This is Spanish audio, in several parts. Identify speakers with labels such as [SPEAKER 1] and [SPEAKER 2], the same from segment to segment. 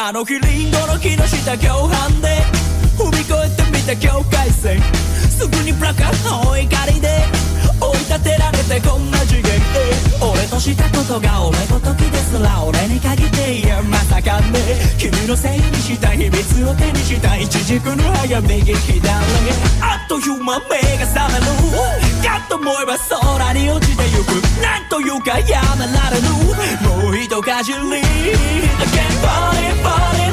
[SPEAKER 1] あの日リンゴの木の下共犯で踏み越えてみた境界線。すぐにプラカーの怒りで追い立てられてこんな次元へ俺としたことが俺ごときですら俺に限っていやまさかね君のせいにした秘密を手にした一軸の早右左あっという間目が覚める。かと思えば空に落ちてゆく。なんというかやめられぬ。もう一かじり現場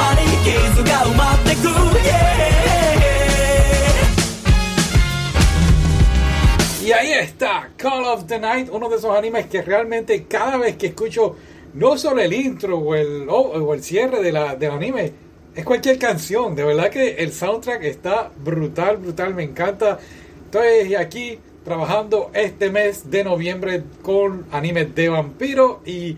[SPEAKER 1] いつの間に傷が埋まってく yeah
[SPEAKER 2] Y ahí está, Call of the Night, uno de esos animes que realmente cada vez que escucho no solo el intro o el, o, o el cierre de la, del anime, es cualquier canción. De verdad que el soundtrack está brutal, brutal, me encanta. Estoy aquí trabajando este mes de noviembre con animes de vampiro y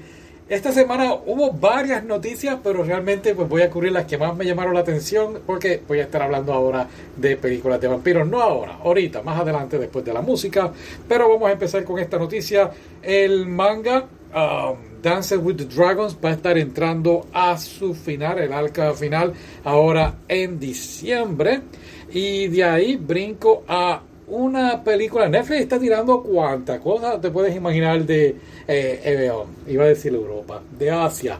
[SPEAKER 2] esta semana hubo varias noticias, pero realmente pues voy a cubrir las que más me llamaron la atención porque voy a estar hablando ahora de películas de vampiros, no ahora, ahorita, más adelante después de la música, pero vamos a empezar con esta noticia. El manga um, Dance with the Dragons va a estar entrando a su final, el arca final, ahora en diciembre. Y de ahí brinco a una película. Netflix está tirando cuántas cosas te puedes imaginar de eh, eh, iba a decir Europa, de Asia.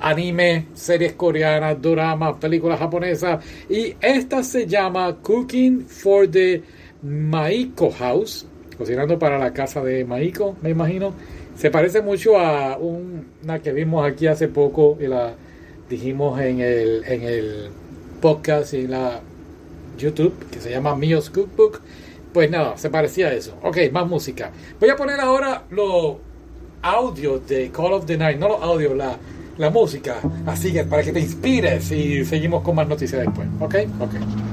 [SPEAKER 2] anime, series coreanas, dramas, películas japonesas. Y esta se llama Cooking for the Maiko House. Cocinando para la casa de Maiko, me imagino. Se parece mucho a una que vimos aquí hace poco y la dijimos en el, en el podcast y en la YouTube, que se llama Mio's Cookbook. Pues nada, se parecía a eso. Ok, más música. Voy a poner ahora los audios de Call of the Night, no los audios, la, la música. Así que para que te inspires y seguimos con más noticias después. Ok, ok.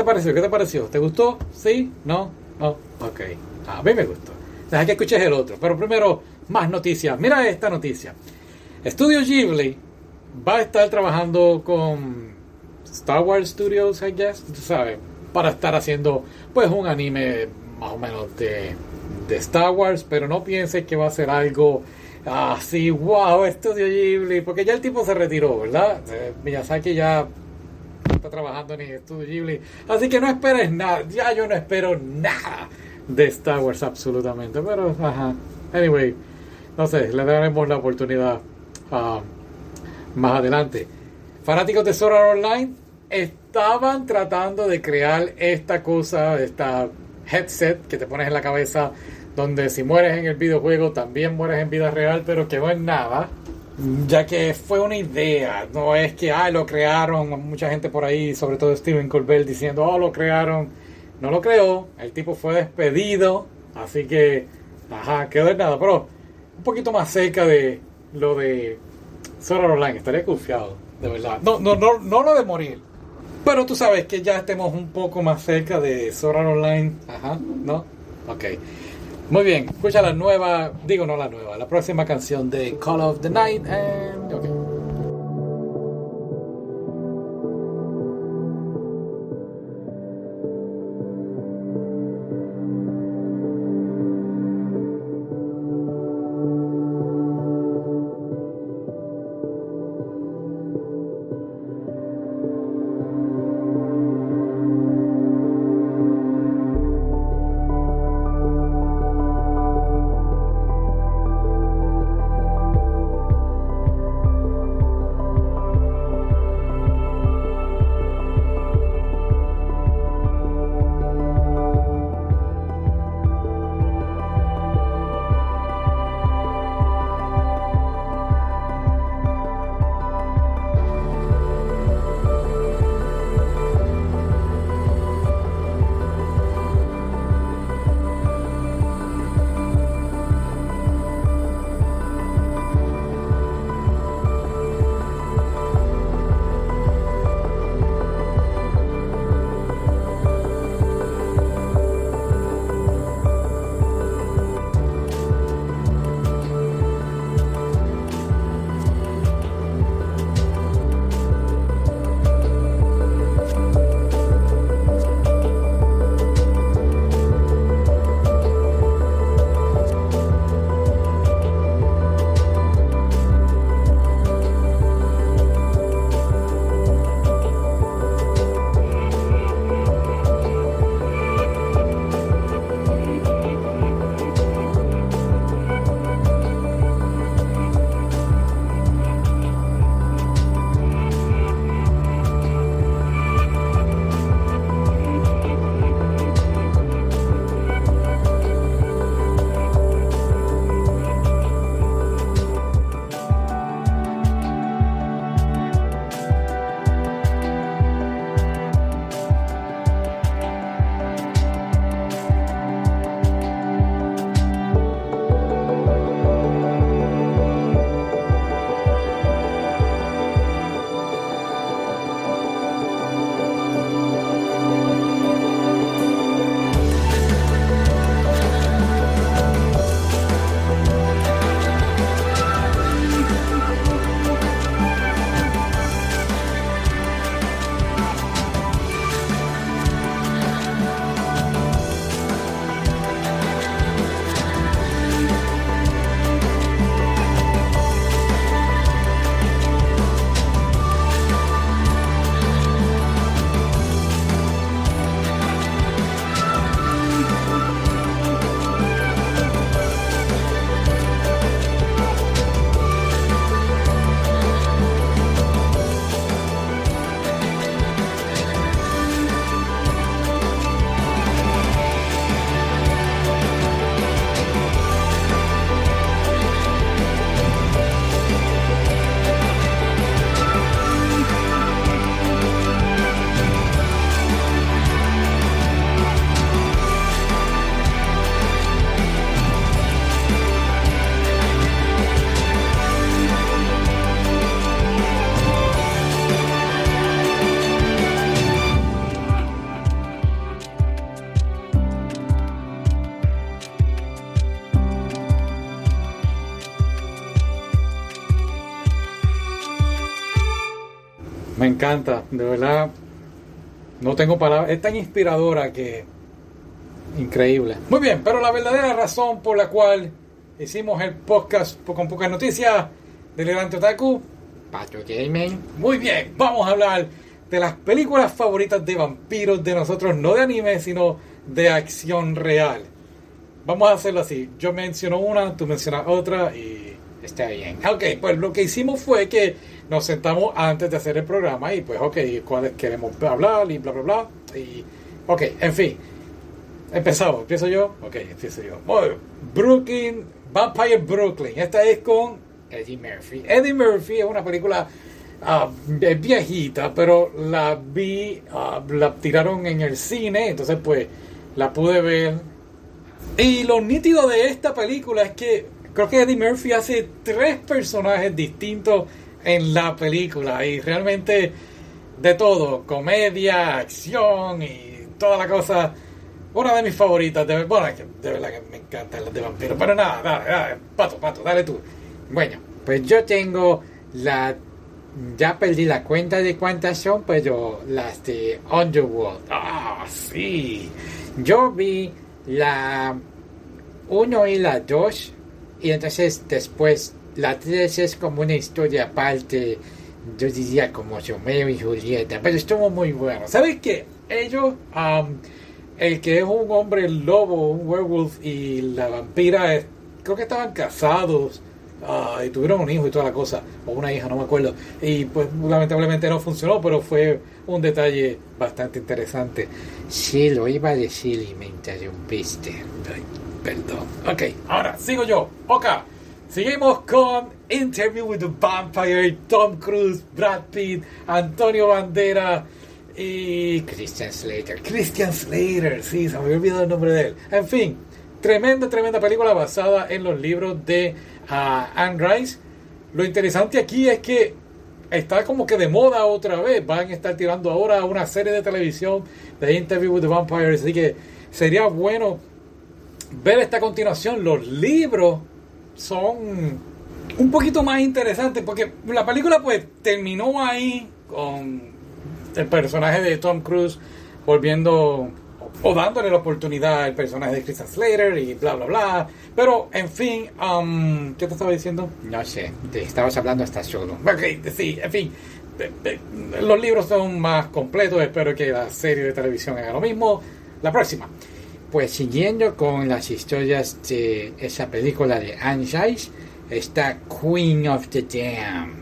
[SPEAKER 2] Te pareció? ¿Qué te pareció? ¿Te gustó? ¿Sí? ¿No? ¿No? Ok. A mí me gustó. Deja que escuches el otro. Pero primero, más noticias. Mira esta noticia. Studio Ghibli va a estar trabajando con Star Wars Studios, I guess, tú sabes, para estar haciendo pues un anime más o menos de, de Star Wars, pero no pienses que va a ser algo así, wow, Studio Ghibli, porque ya el tipo se retiró, ¿verdad? Eh, Miyazaki ya no está trabajando en Studio Ghibli, así que no esperes nada, ya yo no espero nada de Star Wars absolutamente, pero ajá, anyway, no sé, le daremos la oportunidad ah, más adelante. Fanáticos de Sword Art Online estaban tratando de crear esta cosa, esta headset que te pones en la cabeza, donde si mueres en el videojuego también mueres en vida real, pero que no es nada, ya que fue una idea, no es que ah, lo crearon, mucha gente por ahí, sobre todo Steven Colbert, diciendo, oh, lo crearon, no lo creó, el tipo fue despedido, así que, ajá, quedó en nada, pero un poquito más cerca de lo de Sword Art Online, estaría confiado, de verdad. No, no, no, no lo de morir. Pero tú sabes que ya estemos un poco más cerca de Sword Art Online. Ajá, ¿no? Ok. Muy bien, escucha la nueva, digo no la nueva, la próxima canción de Call of the Night. And, de verdad. No tengo palabras. Es tan inspiradora que. Increíble. Muy bien, pero la verdadera razón por la cual hicimos el podcast con pocas noticias del Levante Otaku.
[SPEAKER 3] Pato Gaming.
[SPEAKER 2] Muy bien, vamos a hablar de las películas favoritas de vampiros de nosotros, no de anime, sino de acción real. Vamos a hacerlo así. Yo menciono una, tú mencionas otra y
[SPEAKER 3] Está bien.
[SPEAKER 2] Ok, pues lo que hicimos fue que nos sentamos antes de hacer el programa y pues, ok, cuáles queremos hablar y bla, bla, bla. Y, ok, en fin. Empezamos. ¿Empiezo yo? Ok, empiezo yo. Bueno, Brooklyn, Vampire Brooklyn. Esta es con
[SPEAKER 3] Eddie Murphy.
[SPEAKER 2] Eddie Murphy. Es una película es viejita, pero la vi, ah, la tiraron en el cine, entonces pues la pude ver. Y lo nítido de esta película es que creo que Eddie Murphy hace tres personajes distintos en la película y realmente de todo, comedia, acción y toda la cosa. Una de mis favoritas, de, bueno, de verdad que me encantan las de vampiros, pero nada, dale, dale, pato, pato, dale tú.
[SPEAKER 3] Bueno, pues yo tengo la. Ya perdí la cuenta de cuántas son, pero las de Underworld.
[SPEAKER 2] Ah, sí.
[SPEAKER 3] Yo vi la 1 y la 2, y entonces después la 3 es como una historia aparte, yo diría como Romeo y Julieta, pero estuvo muy bueno.
[SPEAKER 2] ¿Sabes qué? Ellos, am, el que es un hombre lobo, un werewolf, y la vampira, es- creo que estaban casados ah, y tuvieron un hijo y toda la cosa, o una hija, no me acuerdo. Y pues lamentablemente no funcionó, pero fue un detalle bastante interesante.
[SPEAKER 3] Sí, lo iba a decir y me interrumpiste.
[SPEAKER 2] Perdón. Ok, ahora sigo yo. Ok, seguimos con Interview with the Vampire, Tom Cruise, Brad Pitt, Antonio Bandera y
[SPEAKER 3] Christian Slater.
[SPEAKER 2] Christian Slater, sí, se me había olvidado el nombre de él. En fin, tremenda, tremenda película basada en los libros de ah, Anne Rice. Lo interesante aquí es que está como que de moda otra vez. Van a estar tirando ahora una serie de televisión de Interview with the Vampire. Así que sería bueno ver esta continuación. Los libros son un poquito más interesantes porque la película pues terminó ahí con el personaje de Tom Cruise volviendo o dándole la oportunidad al personaje de Christian Slater y bla bla bla pero en fin um, ¿qué te estaba diciendo?
[SPEAKER 3] No sé, te estabas hablando hasta solo.
[SPEAKER 2] Ok, sí, en fin eh, eh, los libros son más completos espero que la serie de televisión haga lo mismo la próxima
[SPEAKER 3] Pues siguiendo con las historias de esa película de Anne Rice, está Queen of the Dam.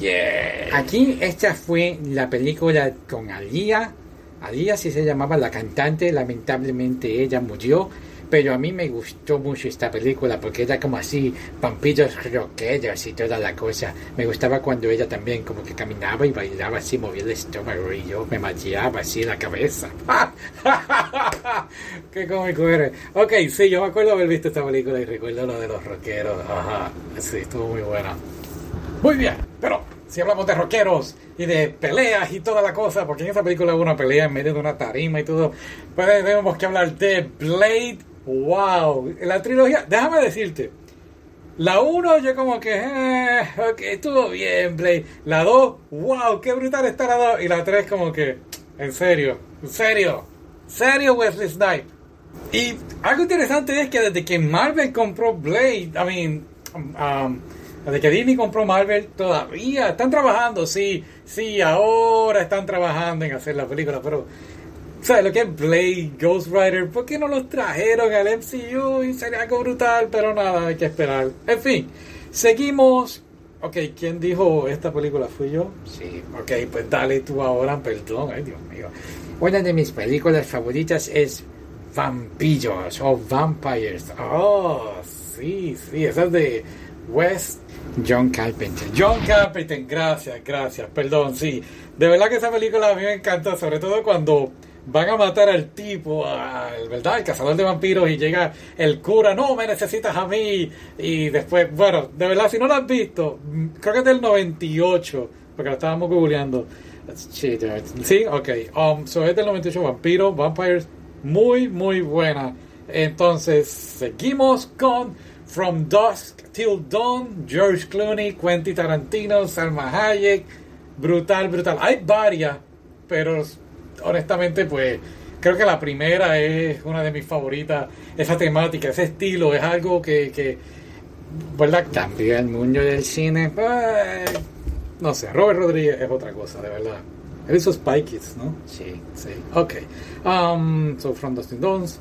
[SPEAKER 2] yeah
[SPEAKER 3] Aquí esta fue la película con Alia. Alia sí se llamaba la cantante, lamentablemente ella murió. Pero a mí me gustó mucho esta película porque era como así, vampiros rockeros y toda la cosa. Me gustaba cuando ella también como que caminaba y bailaba así, movía el estómago y yo me mareaba así la cabeza.
[SPEAKER 2] Qué cómico eres. Ok, sí, yo me acuerdo haber visto esta película y recuerdo lo de los rockeros. Ajá, sí, estuvo muy buena. Muy bien, pero si hablamos de rockeros y de peleas y toda la cosa, porque en esa película hubo una pelea en medio de una tarima y todo, pues tenemos que hablar de Blade. Wow, la trilogía, déjame decirte. La 1 yo como que, eh, estuvo bien, Blade. La 2, wow, qué brutal está la 2. Y la 3 como que, en serio, en serio, en serio Wesley Snipes. Y algo interesante es que desde que Marvel compró Blade, I mean, um, desde que Disney compró Marvel, todavía están trabajando, sí, sí, ahora están trabajando en hacer la película, pero, ¿sabes lo que es Blade, Ghost Rider? ¿Por qué no los trajeron al MCU? Y sería algo brutal, pero nada, hay que esperar. En fin, seguimos. Ok, ¿quién dijo esta película? ¿Fui yo?
[SPEAKER 3] Sí.
[SPEAKER 2] Ok, pues dale tú ahora, perdón, ay Dios mío.
[SPEAKER 3] Una de mis películas favoritas es Vampiros o Vampires.
[SPEAKER 2] Oh, sí, sí, esa es de West
[SPEAKER 3] John Carpenter.
[SPEAKER 2] John Carpenter, gracias, gracias, perdón, sí. De verdad que esa película a mí me encanta, sobre todo cuando van a matar al tipo, al, ¿verdad? El cazador de vampiros y llega el cura, no, me necesitas a mí. Y después, bueno, de verdad, si no lo has visto, mm, creo que es del 98, porque lo estábamos googleando.
[SPEAKER 3] Sí,
[SPEAKER 2] ok. Um, so es del 98, Vampiros, Vampires, muy, muy buena. Entonces, seguimos con From Dusk Till Dawn, George Clooney, Quentin Tarantino, Salma Hayek. brutal, brutal. Hay varias, pero honestamente, pues creo que la primera es una de mis favoritas. Esa temática, ese estilo, es algo que, que ¿verdad?
[SPEAKER 3] Cambió el mundo del cine.
[SPEAKER 2] Pues, no sé, Robert Rodríguez es otra cosa, de verdad. Él hizo Spy Kids, ¿no?
[SPEAKER 3] Sí.
[SPEAKER 2] Sí, ok. Um, so, From Dustin Dawns,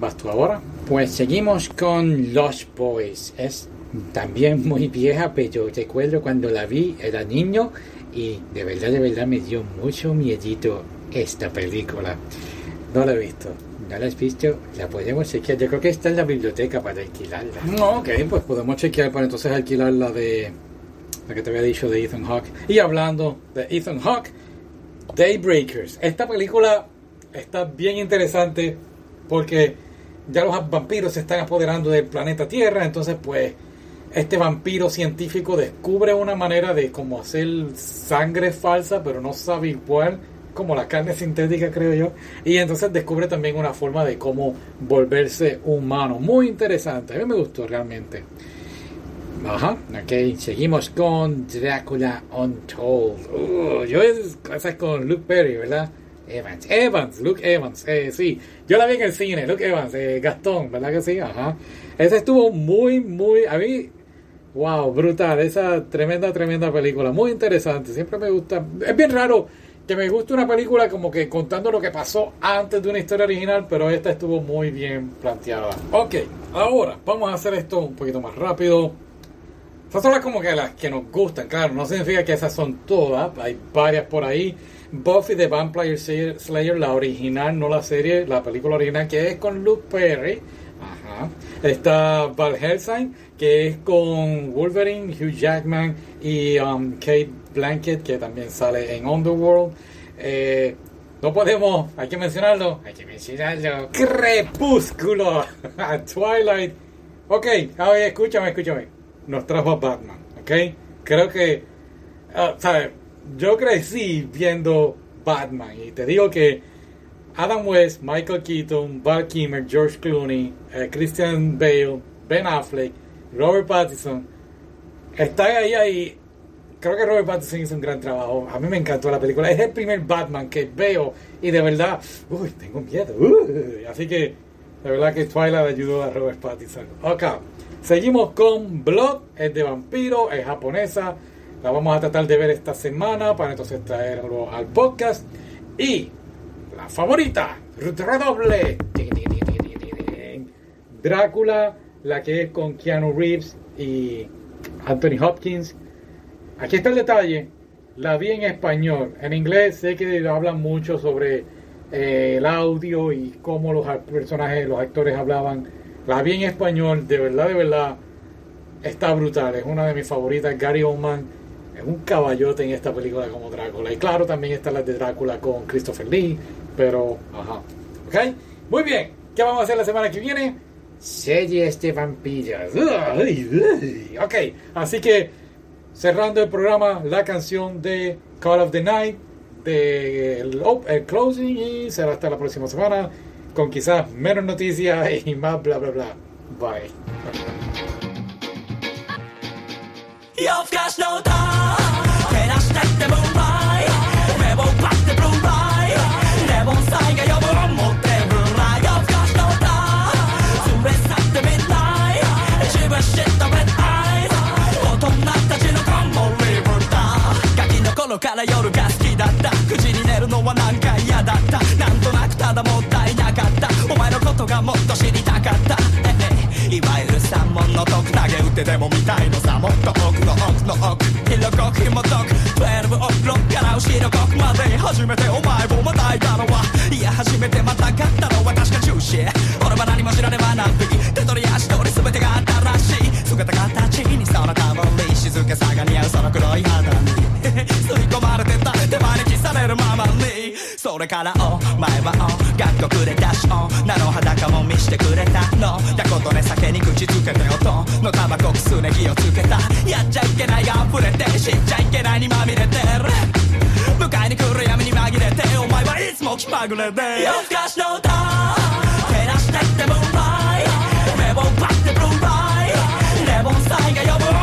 [SPEAKER 2] ¿vas tú ahora?
[SPEAKER 3] Pues seguimos con Lost Boys. Es también muy vieja, pero recuerdo cuando la vi, era niño y de verdad, de verdad me dio mucho miedito esta película.
[SPEAKER 2] No la he visto.
[SPEAKER 3] ¿No la has visto? La podemos chequear. Yo creo que está en la biblioteca para alquilarla.
[SPEAKER 2] No, ok, pues podemos chequear para entonces alquilar la de la que te había dicho de Ethan Hawke. Y hablando de Ethan Hawke, Daybreakers. Esta película está bien interesante porque ya los vampiros se están apoderando del planeta Tierra, entonces pues este vampiro científico descubre una manera de cómo hacer sangre falsa, pero no sabe igual como la carne sintética, creo yo. Y entonces descubre también una forma de cómo volverse humano. Muy interesante. A mí me gustó realmente.
[SPEAKER 3] Ajá, ok. Seguimos con Drácula Untold.
[SPEAKER 2] Uh, yo es, esa es con Luke Perry, ¿verdad?
[SPEAKER 3] Evans.
[SPEAKER 2] Evans, Luke Evans, eh, sí. Yo la vi en el cine, Luke Evans, eh, Gastón, ¿verdad que sí? Ajá. Esa estuvo muy, muy, a mí, wow, brutal. Esa tremenda, tremenda película. Muy interesante. Siempre me gusta. Es bien raro que me guste una película como que contando lo que pasó antes de una historia original, pero esta estuvo muy bien planteada. Ok, ahora vamos a hacer esto un poquito más rápido. Esas son las como que las que nos gustan, claro, no significa que esas son todas, hay varias por ahí. Buffy the Vampire Slayer, la original, no la serie, la película original que es con Luke Perry. Ajá. Está Val Helsing, que es con Wolverine, Hugh Jackman y um, Kate Blanket, que también sale en Underworld. Eh, no podemos, hay que mencionarlo,
[SPEAKER 3] Hay que mencionarlo.
[SPEAKER 2] Crepúsculo, Twilight. Ok, a ver, escúchame, escúchame. Nos trajo a Batman, ok. Creo que, ah, ¿sabes? Yo crecí viendo Batman y te digo que Adam West, Michael Keaton, Val Kilmer, George Clooney, eh, Christian Bale, Ben Affleck, Robert Pattinson, están ahí ahí. Creo que Robert Pattinson hizo un gran trabajo. A mí me encantó la película. Es el primer Batman que veo y de verdad, uy, tengo miedo. uy. Así que de verdad que Twilight ayudó a Robert Pattinson. Ok, seguimos con Blood, es de vampiro, es japonesa. La vamos a tratar de ver esta semana para entonces traerlo al podcast. Y favorita, redoble. Drácula, la que es con Keanu Reeves y Anthony Hopkins. Aquí está el detalle. La vi en español. En inglés sé que hablan mucho sobre eh, el audio y cómo los personajes, los actores hablaban. La vi en español. De verdad, de verdad. Está brutal. Es una de mis favoritas. Gary Oldman es un caballote en esta película como Drácula. Y claro, también está la de Drácula con Christopher Lee. Pero, ajá. ¿Ok? Muy bien. ¿Qué vamos a hacer la semana que viene?
[SPEAKER 3] Vampiros.
[SPEAKER 2] Ay, ay. Ok, así que cerrando el programa, la canción de Call of the Night, de el closing y será hasta la próxima semana con quizás menos noticias y más bla bla bla. Bye.
[SPEAKER 1] もっと知りたかった。いわゆる三文の徳投げ打ってでも見たいのさ。もっと奥の奥の奥色濃く紐解く12オクロッから後ろ国まで初めてお前をまたいたのはいや初めてまたがったのは確か中止俺は何も知らねばなんて手取り足取り全てが新しい姿形にその香り静けさが似合うその黒い肌に吸い込まれてた手招きされるままにそれからお前はお学校くれたし女の裸も見してくれたのだことね酒に口つけて音のタバコくすね火をつけたやっちゃいけないが溢れて知っちゃいけないにまみれてる迎えに来る闇に紛れてお前はいつも気まぐれで夜更かしの歌照らしてってムーンライト目を奪ってブルーライレモンサイが呼ぶ